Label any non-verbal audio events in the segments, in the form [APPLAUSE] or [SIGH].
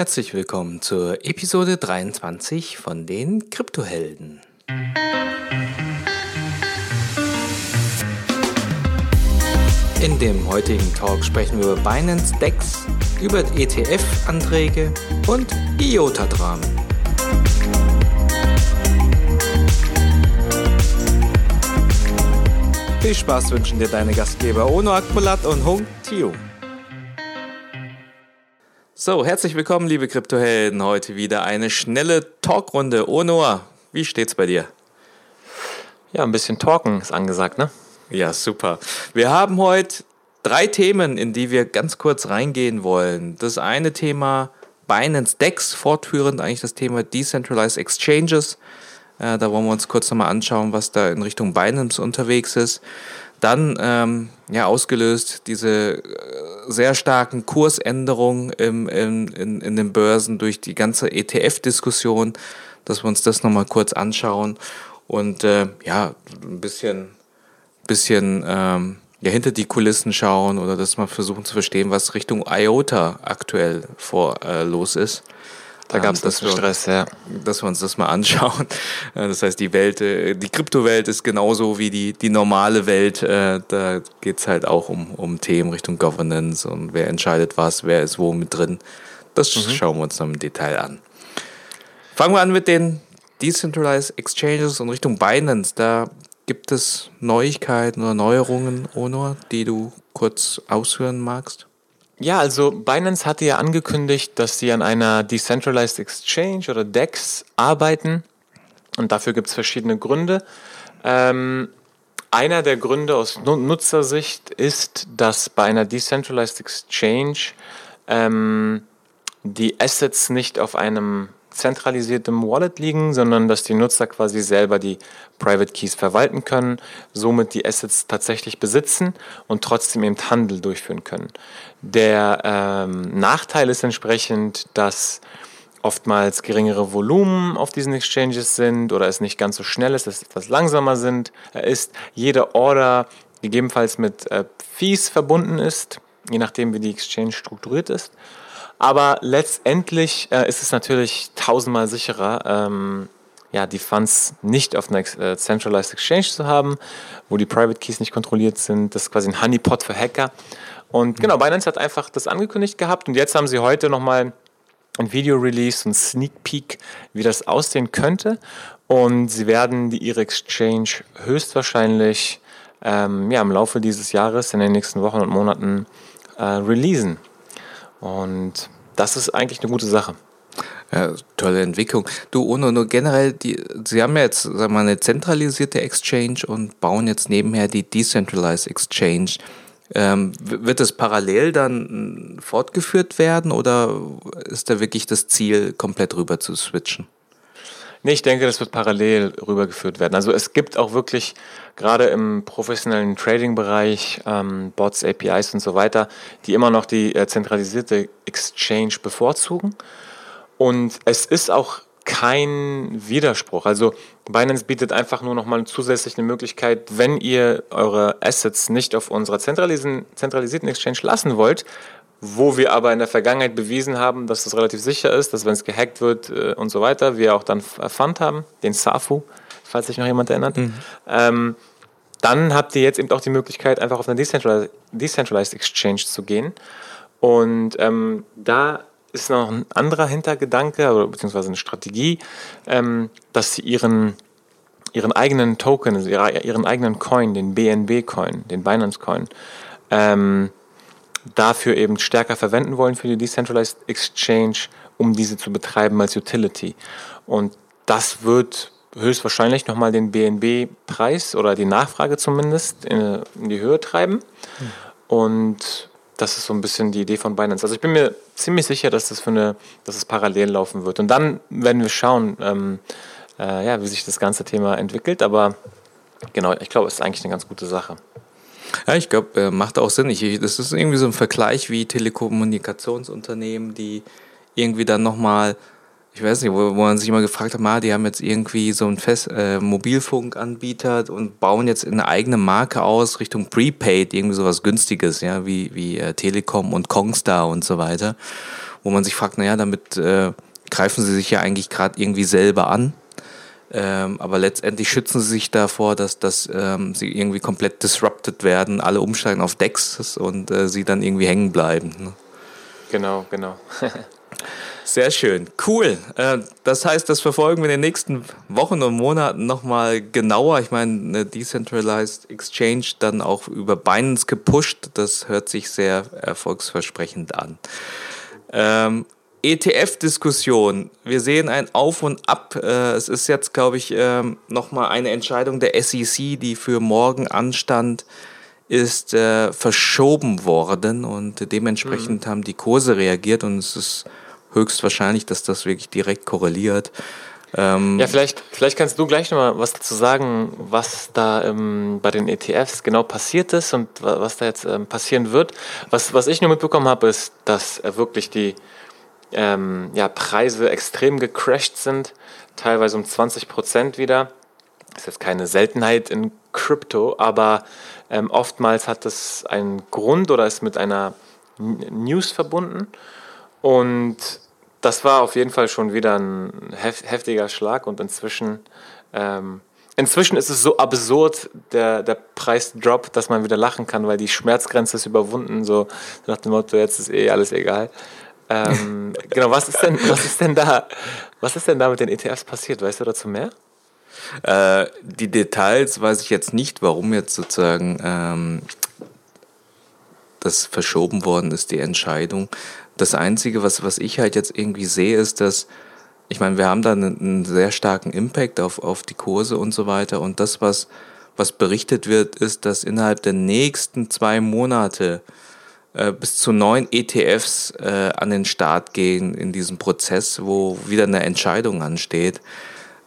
Herzlich willkommen zur Episode 23 von den Kryptohelden. In dem heutigen Talk sprechen wir über Binance Dex, über ETF-Anträge und IOTA-Dramen. Viel Spaß wünschen dir deine Gastgeber Ono Akmulat und Hung Tio. So, herzlich willkommen, liebe Kryptohelden. Heute wieder eine schnelle Talkrunde. Ono, wie steht's bei dir? Ja, ein bisschen Talken ist angesagt, ne? Ja, super. Wir haben heute drei Themen, in die wir ganz kurz reingehen wollen. Das eine Thema Binance Dex, fortführend eigentlich das Thema Decentralized Exchanges. Äh, da wollen wir uns kurz nochmal anschauen, was da in Richtung Binance unterwegs ist. Dann, ähm, ja, ausgelöst diese äh, sehr starken Kursänderungen im, im, in, in den Börsen durch die ganze ETF-Diskussion, dass wir uns das nochmal kurz anschauen und äh, ja, ein bisschen, bisschen ähm, ja, hinter die Kulissen schauen oder dass wir versuchen zu verstehen, was Richtung IOTA aktuell vor äh, los ist. Da gab es das Stress, ja. Dass wir uns das mal anschauen. [LAUGHS] Das heißt, die Welt, äh, die Kryptowelt ist genauso wie die, die normale Welt. Äh, da geht es halt auch um, um Themen Richtung Governance und wer entscheidet was, wer ist wo mit drin. Das mhm. schauen wir uns dann im Detail an. Fangen wir an mit den Decentralized Exchanges und Richtung Binance. Da gibt es Neuigkeiten oder Neuerungen, Onor, die du kurz ausführen magst? Ja, also Binance hatte ja angekündigt, dass sie an einer Decentralized Exchange oder DEX arbeiten. Und dafür gibt es verschiedene Gründe. Ähm, einer der Gründe aus Nutzersicht ist, dass bei einer Decentralized Exchange ähm, die Assets nicht auf einem zentralisiertem Wallet liegen, sondern dass die Nutzer quasi selber die Private Keys verwalten können, somit die Assets tatsächlich besitzen und trotzdem eben Handel durchführen können. Der ähm, Nachteil ist entsprechend, dass oftmals geringere Volumen auf diesen Exchanges sind oder es nicht ganz so schnell ist, dass es etwas langsamer sind, äh, ist. Jede Order gegebenenfalls mit äh, Fees verbunden ist, je nachdem wie die Exchange strukturiert ist. Aber letztendlich äh, ist es natürlich tausendmal sicherer, ähm, ja, die Funds nicht auf einer äh, Centralized Exchange zu haben, wo die Private Keys nicht kontrolliert sind. Das ist quasi ein Honeypot für Hacker. Und genau, mhm. Binance hat einfach das angekündigt gehabt und jetzt haben sie heute nochmal ein Video release, ein Sneak Peek, wie das aussehen könnte. Und sie werden die, ihre Exchange höchstwahrscheinlich ähm, ja, im Laufe dieses Jahres, in den nächsten Wochen und Monaten äh, releasen. Und das ist eigentlich eine gute Sache. Ja, tolle Entwicklung. Du, Uno, nur generell, die, Sie haben ja jetzt sagen wir mal, eine zentralisierte Exchange und bauen jetzt nebenher die Decentralized Exchange. Ähm, wird das parallel dann fortgeführt werden oder ist da wirklich das Ziel, komplett rüber zu switchen? Nee, ich denke, das wird parallel rübergeführt werden. Also es gibt auch wirklich gerade im professionellen Trading-Bereich ähm, Bots, APIs und so weiter, die immer noch die äh, zentralisierte Exchange bevorzugen. Und es ist auch kein Widerspruch. Also Binance bietet einfach nur nochmal zusätzlich eine Möglichkeit, wenn ihr eure Assets nicht auf unserer zentralisierten Exchange lassen wollt, wo wir aber in der Vergangenheit bewiesen haben, dass das relativ sicher ist, dass wenn es gehackt wird äh, und so weiter, wir auch dann Fund haben, den SAFU, falls sich noch jemand erinnert, mhm. ähm, dann habt ihr jetzt eben auch die Möglichkeit, einfach auf eine Decentralized, Decentralized Exchange zu gehen. Und ähm, da ist noch ein anderer Hintergedanke, oder beziehungsweise eine Strategie, ähm, dass sie ihren, ihren eigenen Token, also ihren eigenen Coin, den BNB-Coin, den Binance-Coin, ähm, dafür eben stärker verwenden wollen für die Decentralized Exchange, um diese zu betreiben als Utility. Und das wird höchstwahrscheinlich nochmal den BNB-Preis oder die Nachfrage zumindest in, die Höhe treiben. Mhm. Und das ist so ein bisschen die Idee von Binance. Also ich bin mir ziemlich sicher, dass das für eine, dass es parallel laufen wird. Und dann werden wir schauen, ähm, äh, ja, wie sich das ganze Thema entwickelt. Aber genau, ich glaube, es ist eigentlich eine ganz gute Sache. Ja, ich glaube, äh, macht auch Sinn. Ich, das ist irgendwie so ein Vergleich wie Telekommunikationsunternehmen, die irgendwie dann nochmal, ich weiß nicht, wo, wo man sich immer gefragt hat, mal, die haben jetzt irgendwie so einen Fest, äh, Mobilfunkanbieter und bauen jetzt eine eigene Marke aus Richtung Prepaid, irgendwie sowas Günstiges, ja, wie, wie äh, Telekom und Kongstar und so weiter. wo man sich fragt, naja, damit äh, greifen sie sich ja eigentlich gerade irgendwie selber an. Ähm, aber letztendlich schützen sie sich davor, dass, dass ähm, sie irgendwie komplett disrupted werden, alle umsteigen auf Dex und äh, sie dann irgendwie hängen bleiben. Ne? Genau, genau. [LAUGHS] Sehr schön, cool. Äh, das heißt, das verfolgen wir in den nächsten Wochen und Monaten nochmal genauer. Ich meine, eine Decentralized Exchange dann auch über Binance gepusht. Das hört sich sehr erfolgsversprechend an. Ähm, ETF-Diskussion. Wir sehen ein Auf und Ab. Äh, es ist jetzt, glaube ich, ähm, nochmal eine Entscheidung der SEC, die für morgen anstand, ist äh, verschoben worden und dementsprechend mhm. haben die Kurse reagiert und es ist höchstwahrscheinlich, dass das wirklich direkt korreliert. Ähm ja, vielleicht, vielleicht kannst du gleich nochmal was dazu sagen, was da ähm, bei den ETFs genau passiert ist und was da jetzt ähm, passieren wird. Was, was ich nur mitbekommen habe, ist, dass äh, wirklich die ähm, ja, Preise extrem gecrashed sind, teilweise um 20 Prozent wieder. Das ist jetzt keine Seltenheit in Crypto, aber ähm, oftmals hat das einen Grund oder ist mit einer News verbunden. Und das war auf jeden Fall schon wieder ein heftiger Schlag und inzwischen, ähm, inzwischen ist es so absurd, der, der Preisdrop, dass man wieder lachen kann, weil die Schmerzgrenze ist überwunden, so nach dem Motto, jetzt ist eh alles egal. Ähm, genau, was ist denn, was ist denn da, was ist denn da mit den ETFs passiert? Weißt du dazu mehr? Äh, die Details weiß ich jetzt nicht, warum jetzt sozusagen ähm, das verschoben worden ist, die Entscheidung. Das Einzige, was, was ich halt jetzt irgendwie sehe, ist, dass, ich meine, wir haben da einen, einen sehr starken Impact auf, auf die Kurse und so weiter. Und das, was, was berichtet wird, ist, dass innerhalb der nächsten zwei Monate äh, bis zu neun ETFs äh, an den Start gehen in diesem Prozess, wo wieder eine Entscheidung ansteht.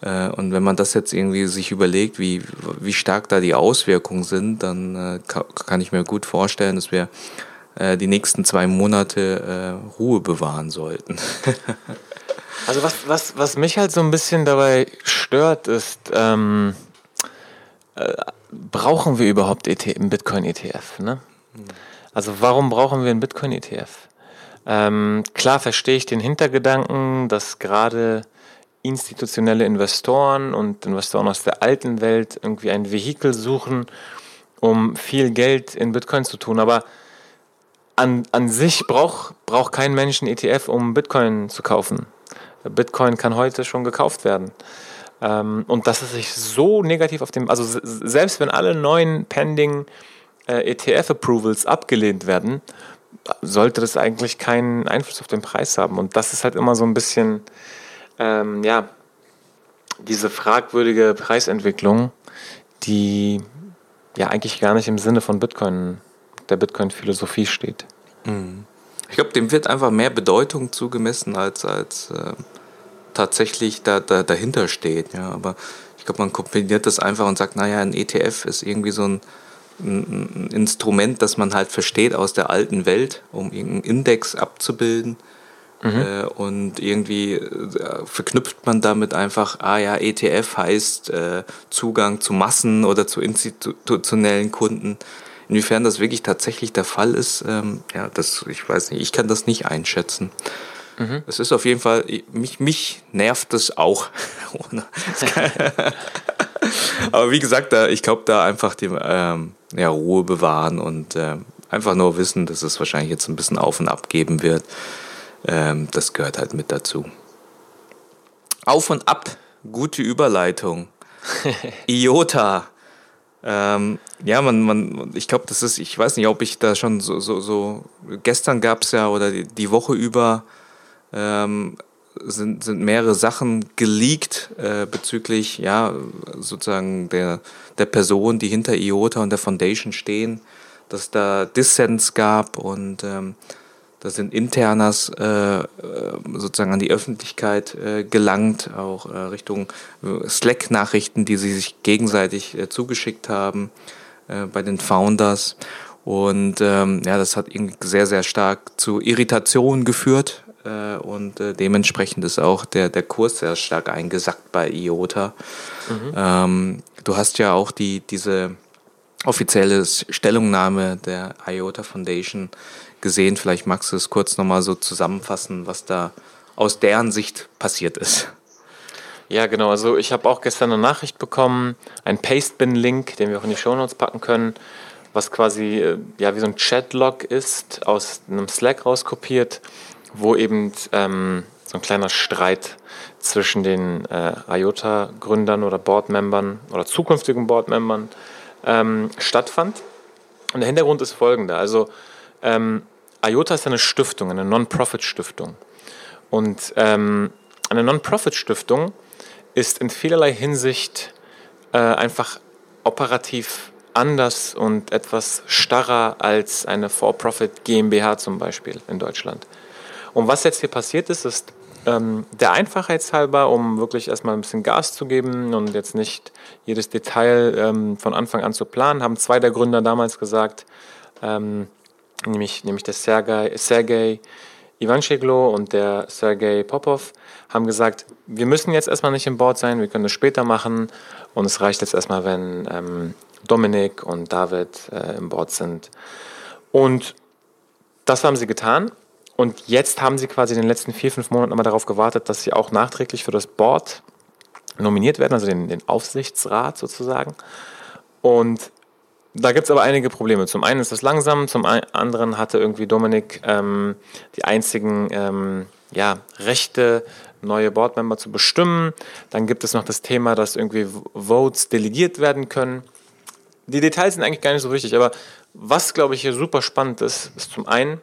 Äh, und wenn man das jetzt irgendwie sich überlegt, wie, wie stark da die Auswirkungen sind, dann äh, kann ich mir gut vorstellen, dass wir äh, die nächsten zwei Monate Ruhe bewahren sollten. [LAUGHS] also was, was, was mich halt so ein bisschen dabei stört, ist, ähm, brauchen wir überhaupt ETF, einen Bitcoin-ETF? Ne? Hm. Also warum brauchen wir einen Bitcoin-ETF? Ähm, klar verstehe ich den Hintergedanken, dass gerade institutionelle Investoren und Investoren aus der alten Welt irgendwie ein Vehikel suchen, um viel Geld in Bitcoin zu tun. Aber an, an sich braucht brauch kein Mensch einen ETF, um Bitcoin zu kaufen. Bitcoin kann heute schon gekauft werden. Ähm, und dass es sich so negativ auf dem, also selbst wenn alle neuen pending äh, ETF-Approvals abgelehnt werden, sollte das eigentlich keinen Einfluss auf den Preis haben. Und das ist halt immer so ein bisschen, ähm, ja, diese fragwürdige Preisentwicklung, die ja eigentlich gar nicht im Sinne von Bitcoin, der Bitcoin-Philosophie steht. Mhm. Ich glaube, dem wird einfach mehr Bedeutung zugemessen, als, als äh, tatsächlich da, da, dahinter steht. Ja. Aber ich glaube, man kombiniert das einfach und sagt, naja, ein ETF ist irgendwie so ein ein Instrument, das man halt versteht aus der alten Welt, um irgendeinen Index abzubilden. Mhm. Äh, und irgendwie äh, verknüpft man damit einfach, ah ja, ETF heißt äh, Zugang zu Massen oder zu institutionellen Kunden. Inwiefern das wirklich tatsächlich der Fall ist, ähm, ja, das, ich weiß nicht, ich kann das nicht einschätzen. Mhm. Es ist auf jeden Fall, mich, mich nervt es auch. [LAUGHS] [LAUGHS] [LAUGHS] Aber wie gesagt, da, ich glaube, da einfach die ähm, ja, Ruhe bewahren und äh, einfach nur wissen, dass es wahrscheinlich jetzt ein bisschen auf und ab geben wird. Ähm, das gehört halt mit dazu. Auf und ab, gute Überleitung. [LAUGHS] IOTA. Ähm, ja, man, man, ich glaube, das ist, ich weiß nicht, ob ich da schon so, so, so gestern gab es ja oder die, die Woche über ähm, sind, sind mehrere Sachen geleakt äh, bezüglich ja sozusagen der, der Person, die hinter IOTA und der Foundation stehen, dass da Dissens gab und ähm, da sind Internas äh, äh, sozusagen an die Öffentlichkeit äh, gelangt, auch äh, Richtung äh, Slack-Nachrichten, die sie sich gegenseitig äh, zugeschickt haben bei den Founders. Und ähm, ja, das hat sehr, sehr stark zu Irritationen geführt und äh, dementsprechend ist auch der, der Kurs sehr stark eingesackt bei IOTA. Mhm. Ähm, du hast ja auch die, diese offizielle Stellungnahme der IOTA Foundation gesehen. Vielleicht magst du es kurz nochmal so zusammenfassen, was da aus deren Sicht passiert ist. Ja, genau. Also ich habe auch gestern eine Nachricht bekommen, ein Pastebin-Link, den wir auch in die Shownotes packen können, was quasi äh, ja, wie so ein Chatlog ist, aus einem Slack rauskopiert, wo eben ähm, so ein kleiner Streit zwischen den äh, IOTA-Gründern oder Boardmembern oder zukünftigen Boardmembern ähm, stattfand. Und der Hintergrund ist folgender. Also ähm, IOTA ist eine Stiftung, eine Non-Profit-Stiftung. Und ähm, eine Non-Profit-Stiftung ist in vielerlei Hinsicht äh, einfach operativ anders und etwas starrer als eine For-Profit GmbH zum Beispiel in Deutschland. Und was jetzt hier passiert ist, ist ähm, der Einfachheit halber, um wirklich erstmal ein bisschen Gas zu geben und jetzt nicht jedes Detail ähm, von Anfang an zu planen, haben zwei der Gründer damals gesagt, ähm, nämlich, nämlich der Sergei, Sergei Ivancheglo und der Sergei Popov, haben gesagt, wir müssen jetzt erstmal nicht im Board sein, wir können das später machen und es reicht jetzt erstmal, wenn ähm, Dominik und David äh, im Board sind. Und das haben sie getan. Und jetzt haben sie quasi in den letzten vier, fünf Monaten immer darauf gewartet, dass sie auch nachträglich für das Board nominiert werden, also den, den Aufsichtsrat sozusagen. Und da gibt es aber einige Probleme. Zum einen ist das langsam, zum anderen hatte irgendwie Dominik ähm, die einzigen ähm, ja, Rechte, neue Boardmember zu bestimmen. Dann gibt es noch das Thema, dass irgendwie Votes delegiert werden können. Die Details sind eigentlich gar nicht so wichtig, aber was, glaube ich, hier super spannend ist, ist zum einen,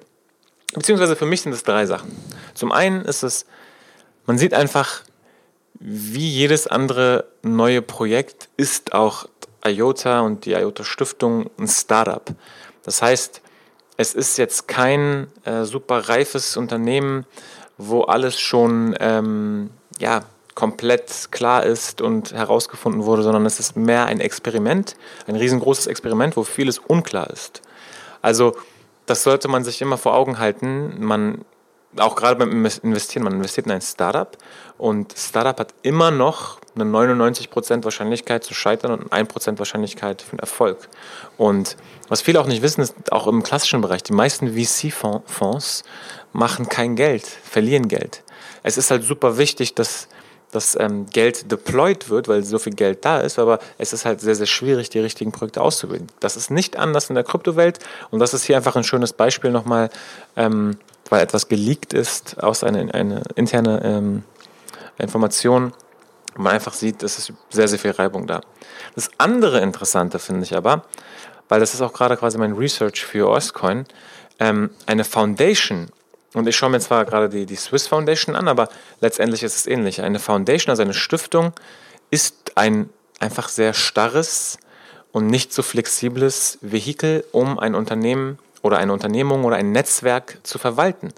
beziehungsweise für mich sind es drei Sachen. Zum einen ist es, man sieht einfach, wie jedes andere neue Projekt ist auch IOTA und die IOTA Stiftung ein Startup. Das heißt, es ist jetzt kein äh, super reifes Unternehmen, wo alles schon ähm, ja, komplett klar ist und herausgefunden wurde, sondern es ist mehr ein Experiment, ein riesengroßes Experiment, wo vieles unklar ist. Also das sollte man sich immer vor Augen halten. Man auch gerade beim Investieren, man investiert in ein Startup und Startup hat immer noch eine 99% Wahrscheinlichkeit zu scheitern und eine 1% Wahrscheinlichkeit für einen Erfolg. Und was viele auch nicht wissen, ist auch im klassischen Bereich, die meisten VC-Fonds machen kein Geld, verlieren Geld. Es ist halt super wichtig, dass dass ähm, Geld deployed wird, weil so viel Geld da ist, aber es ist halt sehr, sehr schwierig, die richtigen Projekte auszuwählen. Das ist nicht anders in der Kryptowelt und das ist hier einfach ein schönes Beispiel nochmal, ähm, weil etwas geleakt ist aus einer eine interne ähm, Information. Man einfach sieht, es ist sehr, sehr viel Reibung da. Das andere Interessante finde ich aber, weil das ist auch gerade quasi mein Research für Ostcoin, ähm, eine Foundation und ich schaue mir zwar gerade die, die Swiss Foundation an, aber letztendlich ist es ähnlich. Eine Foundation, also eine Stiftung, ist ein einfach sehr starres und nicht so flexibles Vehikel, um ein Unternehmen oder eine Unternehmung oder ein Netzwerk zu verwalten.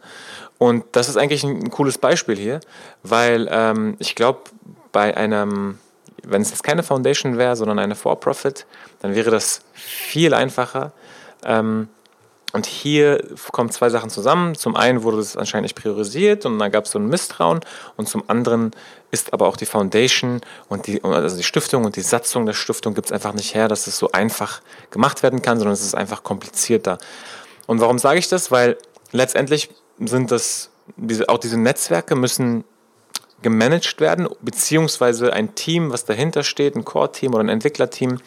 Und das ist eigentlich ein, cooles Beispiel hier, weil ähm, ich glaube, bei einem, wenn es jetzt keine Foundation wäre, sondern eine For-Profit, dann wäre das viel einfacher. Ähm, und hier kommen zwei Sachen zusammen. Zum einen wurde es anscheinend nicht priorisiert und dann gab es so ein Misstrauen. Und zum anderen ist aber auch die Foundation und die, also die Stiftung und die Satzung der Stiftung gibt es einfach nicht her, dass es so einfach gemacht werden kann, sondern es ist einfach komplizierter. Und warum sage ich das? Weil letztendlich sind das, diese, auch diese Netzwerke müssen gemanagt werden, beziehungsweise ein Team, was dahinter steht, ein Core-Team oder ein Entwicklerteam,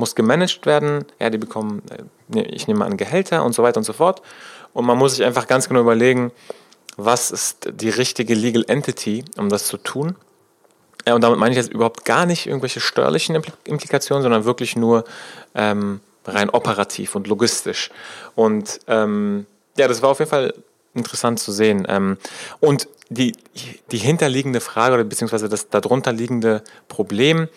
muss gemanagt werden. Ja, die bekommen, äh, ich nehme an, Gehälter und so weiter und so fort. Und man muss sich einfach ganz genau überlegen, was ist die richtige Legal Entity, um das zu tun. Ja, und damit meine ich jetzt überhaupt gar nicht irgendwelche steuerlichen Implikationen, sondern wirklich nur ähm, rein operativ und logistisch. Und ähm, ja, das war auf jeden Fall interessant zu sehen. Ähm, und die, die hinterliegende Frage oder beziehungsweise das darunter liegende Problem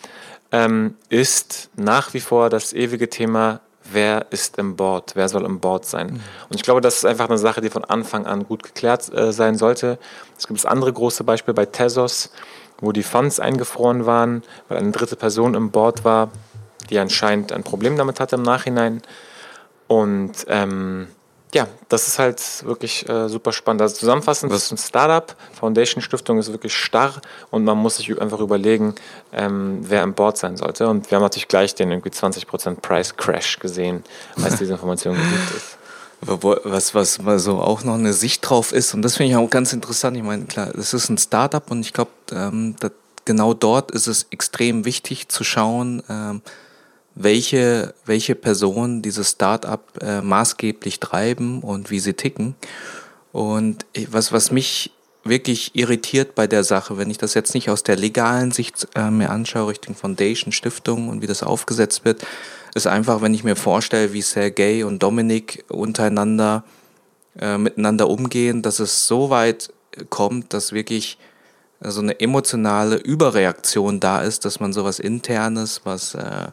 ähm, ist nach wie vor das ewige Thema, wer ist im Board, wer soll im Board sein. Mhm. Und ich glaube, das ist einfach eine Sache, die von Anfang an gut geklärt äh, sein sollte. Es gibt das andere große Beispiel bei Tezos, wo die Funds eingefroren waren, weil eine dritte Person im Board war, die anscheinend ein Problem damit hatte im Nachhinein. Und ähm, ja, das ist halt wirklich äh, super spannend. Also zusammenfassend, das ist ein Startup, Foundation Stiftung ist wirklich starr und man muss sich einfach überlegen, ähm, wer im Board sein sollte. Und wir haben natürlich gleich den irgendwie 20% Price Crash gesehen, als diese Information geliebt ist. Was, was mal so auch noch eine Sicht drauf ist, und das finde ich auch ganz interessant. Ich meine, klar, das ist ein Startup und ich glaube, ähm, genau dort ist es extrem wichtig zu schauen, ähm, welche, welche Personen dieses Startup äh, maßgeblich treiben und wie sie ticken. Und was, was mich wirklich irritiert bei der Sache, wenn ich das jetzt nicht aus der legalen Sicht äh, mir anschaue, Richtung Foundation, Stiftung und wie das aufgesetzt wird, ist einfach, wenn ich mir vorstelle, wie Sergei und Dominik untereinander äh, miteinander umgehen, dass es so weit kommt, dass wirklich so eine emotionale Überreaktion da ist, dass man sowas Internes, was äh,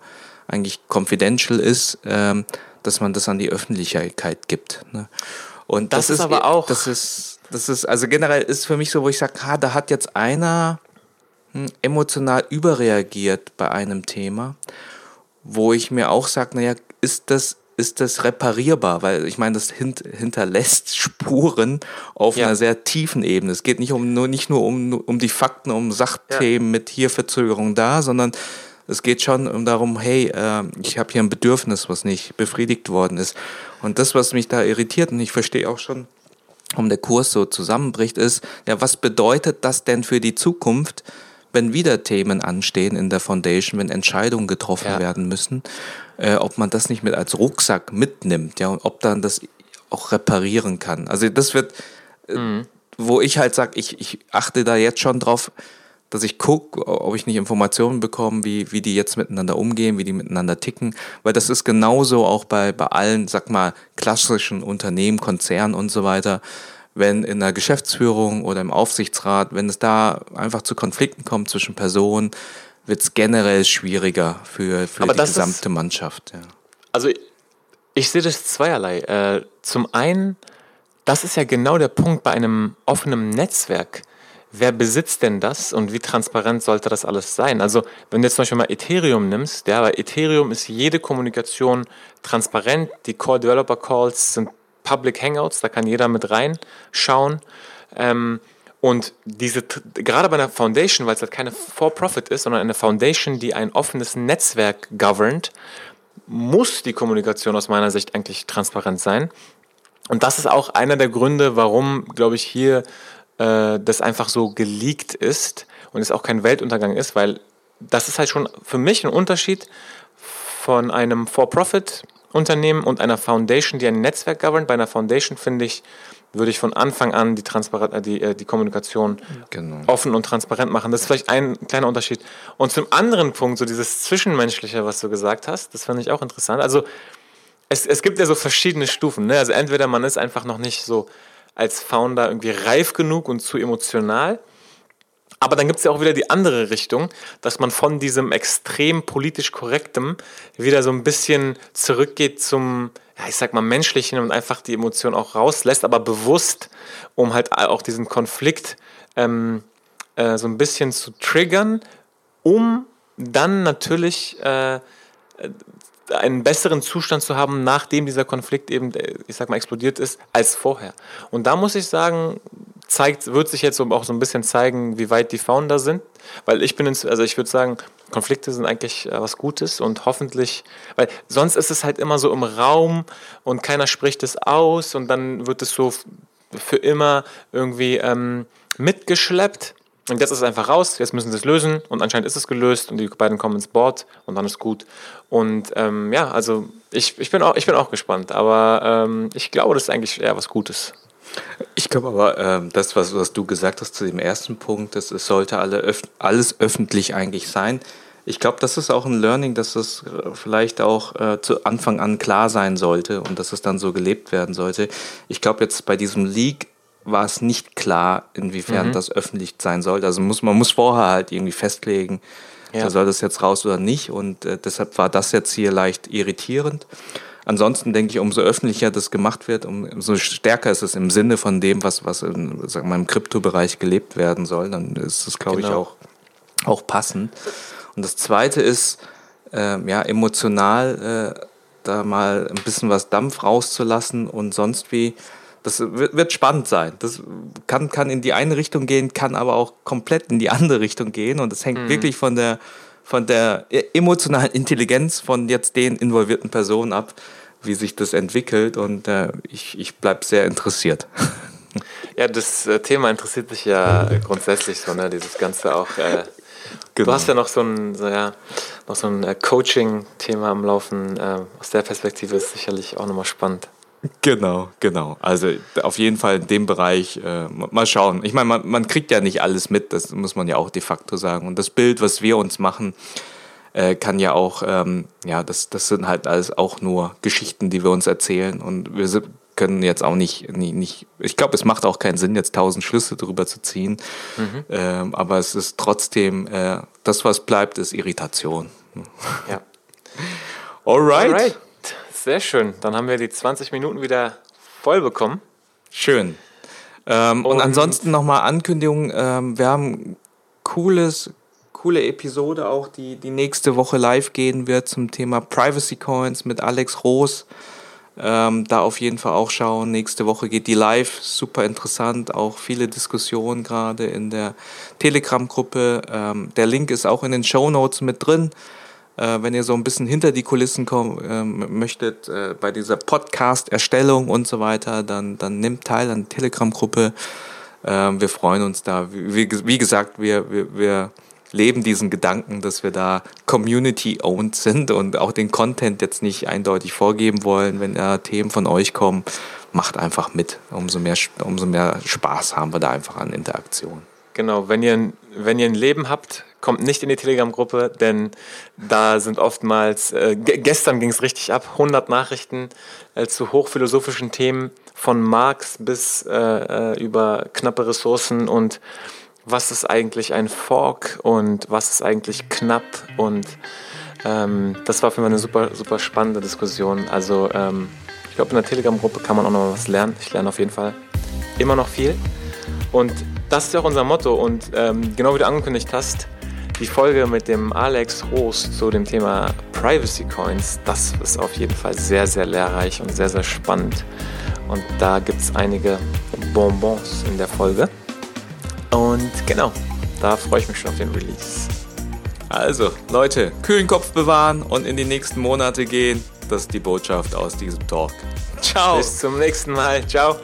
eigentlich confidential ist, ähm, dass man das an die Öffentlichkeit gibt. Ne? Und das, das ist aber auch. Das ist, das ist, also generell ist für mich so, wo ich sage, ha, da hat jetzt einer hm, emotional überreagiert bei einem Thema, wo ich mir auch sage, naja, ist das, ist das reparierbar? Weil ich meine, das hint, hinterlässt [LAUGHS] Spuren auf ja. einer sehr tiefen Ebene. Es geht nicht, um, nur, nicht nur um, um die Fakten, um Sachthemen ja. mit hier Verzögerung da, sondern es geht schon darum, hey, äh, ich habe hier ein Bedürfnis, was nicht befriedigt worden ist. Und das, was mich da irritiert, und ich verstehe auch schon, warum der Kurs so zusammenbricht, ist, ja, was bedeutet das denn für die Zukunft, wenn wieder Themen anstehen in der Foundation, wenn Entscheidungen getroffen ja. werden müssen, äh, ob man das nicht mit als Rucksack mitnimmt, ja, und ob dann das auch reparieren kann. Also das wird, äh, mhm. wo ich halt sage, ich, ich achte da jetzt schon drauf, dass ich gucke, ob ich nicht Informationen bekomme, wie, wie die jetzt miteinander umgehen, wie die miteinander ticken. Weil das ist genauso auch bei, bei allen, sag mal, klassischen Unternehmen, Konzernen und so weiter. Wenn in der Geschäftsführung oder im Aufsichtsrat, wenn es da einfach zu Konflikten kommt zwischen Personen, wird es generell schwieriger für, für die gesamte ist, Mannschaft. Ja. Also ich, ich sehe das zweierlei. Äh, zum einen, das ist ja genau der Punkt bei einem offenen Netzwerk wer besitzt denn das und wie transparent sollte das alles sein? Also, wenn du jetzt zum Beispiel mal Ethereum nimmst, ja, bei Ethereum ist jede Kommunikation transparent, die Core Developer Calls sind Public Hangouts, da kann jeder mit reinschauen. Ähm, und diese, gerade bei einer Foundation, weil es halt keine For-Profit ist, sondern eine Foundation, die ein offenes Netzwerk governt, muss die Kommunikation aus meiner Sicht eigentlich transparent sein. Und das ist auch einer der Gründe, warum, glaube ich, hier äh, das einfach so geleakt ist und es auch kein Weltuntergang ist, weil das ist halt schon für mich ein Unterschied von einem For-Profit-Unternehmen und einer Foundation, die ein Netzwerk governt. Bei einer Foundation finde ich, würde ich von Anfang an die, Transparent, äh, die, äh, die Kommunikation genau. offen und transparent machen. Das ist vielleicht ein kleiner Unterschied. Und zum anderen Punkt, so dieses Zwischenmenschliche, was du gesagt hast, das fand ich auch interessant. Also es, es gibt ja so verschiedene Stufen. Ne? Also entweder man ist einfach noch nicht so als Founder irgendwie reif genug und zu emotional. Aber dann gibt es ja auch wieder die andere Richtung, dass man von diesem extrem politisch korrektem wieder so ein bisschen zurückgeht zum, ja, ich sag mal, menschlichen und einfach die Emotion auch rauslässt, aber bewusst, um halt auch diesen Konflikt ähm, äh, so ein bisschen zu triggern, um dann natürlich äh, einen besseren Zustand zu haben, nachdem dieser Konflikt eben, äh, ich sag mal, explodiert ist, als vorher. Und da muss ich sagen, zeigt, wird sich jetzt auch so ein bisschen zeigen, wie weit die Founder sind. Weil ich bin, ins, also ich würde sagen, Konflikte sind eigentlich äh, was Gutes und hoffentlich, weil sonst ist es halt immer so im Raum und keiner spricht es aus und dann wird es so für immer irgendwie ähm, mitgeschleppt. Und jetzt ist es einfach raus, jetzt müssen sie es lösen und anscheinend ist es gelöst und die beiden kommen ins Board und dann ist gut. Und ähm, ja, also ich, ich, bin auch, ich bin auch gespannt, aber ähm, ich glaube, das ist eigentlich eher was Gutes. Ich glaube aber, äh, das, was, was du gesagt hast zu dem ersten Punkt, das, es sollte alle öf alles öffentlich eigentlich sein. Ich glaube, das ist auch ein Learning, dass es äh, vielleicht auch äh, zu Anfang an klar sein sollte und dass es dann so gelebt werden sollte. Ich glaube, jetzt bei diesem Leak war es nicht klar, inwiefern mhm. das öffentlich sein sollte. Also muss, man muss vorher halt irgendwie festlegen, ja. soll das jetzt raus oder nicht. Und äh, deshalb war das jetzt hier leicht irritierend. Ansonsten denke ich, umso öffentlicher das gemacht wird, umso stärker ist es im Sinne von dem, was, was in, sagen wir, im Kryptobereich gelebt werden soll. Dann ist es, glaube genau. ich, auch, auch passend. Und das Zweite ist, äh, ja, emotional äh, da mal ein bisschen was Dampf rauszulassen und sonst wie das wird, spannend sein. Das kann, kann in die eine Richtung gehen, kann aber auch komplett in die andere Richtung gehen. Und das hängt mhm. wirklich von der, von der emotionalen Intelligenz von jetzt den involvierten Personen ab, wie sich das entwickelt und äh, ich, ich bleibe sehr interessiert. [LAUGHS] Ja, das äh, Thema interessiert dich ja grundsätzlich so, ne? Dieses Ganze auch. Äh, genau. Du hast ja noch so ein, so, ja, noch so ein äh, Coaching-Thema am Laufen. Äh, aus der Perspektive ist sicherlich auch nochmal spannend. Genau, genau. Also auf jeden Fall in dem Bereich äh, mal schauen. Ich meine, man, man, kriegt ja nicht alles mit, das muss man ja auch de facto sagen. Und das Bild, was wir uns machen, äh, kann ja auch, ähm, ja, das, das sind halt alles auch nur Geschichten, die wir uns erzählen. Und wir können jetzt auch nicht, nicht, nicht ich glaube, es macht auch keinen Sinn, jetzt tausend Schlüsse darüber zu ziehen. Mhm. Ähm, aber es ist trotzdem, äh, das, was bleibt, ist Irritation. Ja. [LAUGHS] Alright. Alright. Sehr schön. Dann haben wir die 20 Minuten wieder voll bekommen. Schön. Ähm, und, und, ansonsten nochmal Ankündigung. Ähm, wir haben cooles, coole Episode auch, die, die nächste Woche live gehen wird zum Thema Privacy Coins mit Alex Roos. Ähm, da auf jeden Fall auch schauen. Nächste Woche geht die live. Super interessant. Auch viele Diskussionen gerade in der Telegram-Gruppe. Ähm, der Link ist auch in den Show Notes mit drin. Äh, wenn ihr so ein bisschen hinter die Kulissen kommen äh, möchtet äh, bei dieser Podcast-Erstellung und so weiter, dann, dann nehmt teil an der Telegram-Gruppe. Ähm, wir freuen uns da. Wie, wie gesagt, wir, wir, wir leben diesen Gedanken, dass wir da community-owned sind und auch den Content jetzt nicht eindeutig vorgeben wollen. Wenn da Themen von euch kommen, macht einfach mit. Umso mehr, umso mehr Spaß haben wir da einfach an Interaktion. Genau, wenn ihr, wenn ihr ein Leben habt, kommt nicht in die Telegram-Gruppe, denn da sind oftmals, äh, gestern ging es richtig ab, 100 Nachrichten äh, zu hochphilosophischen Themen von Marx bis äh, äh, über knappe Ressourcen und was ist eigentlich ein Fork und was ist eigentlich knapp und ähm, das war für mich eine super, super spannende Diskussion. Also ähm, ich glaube, in der Telegram-Gruppe kann man auch noch was lernen. Ich lerne auf jeden Fall immer noch viel. Und das ist ja auch unser Motto. Und ähm, genau wie du angekündigt hast, die Folge mit dem Alex Roos zu dem Thema Privacy Coins, das ist auf jeden Fall sehr, sehr lehrreich und sehr, sehr spannend. Und da gibt es einige Bonbons in der Folge. Und genau, da freue ich mich schon auf den Release. Also, Leute, kühlen Kopf bewahren und in die nächsten Monate gehen. Das ist die Botschaft aus diesem Talk. Ciao. Bis zum nächsten Mal. Ciao.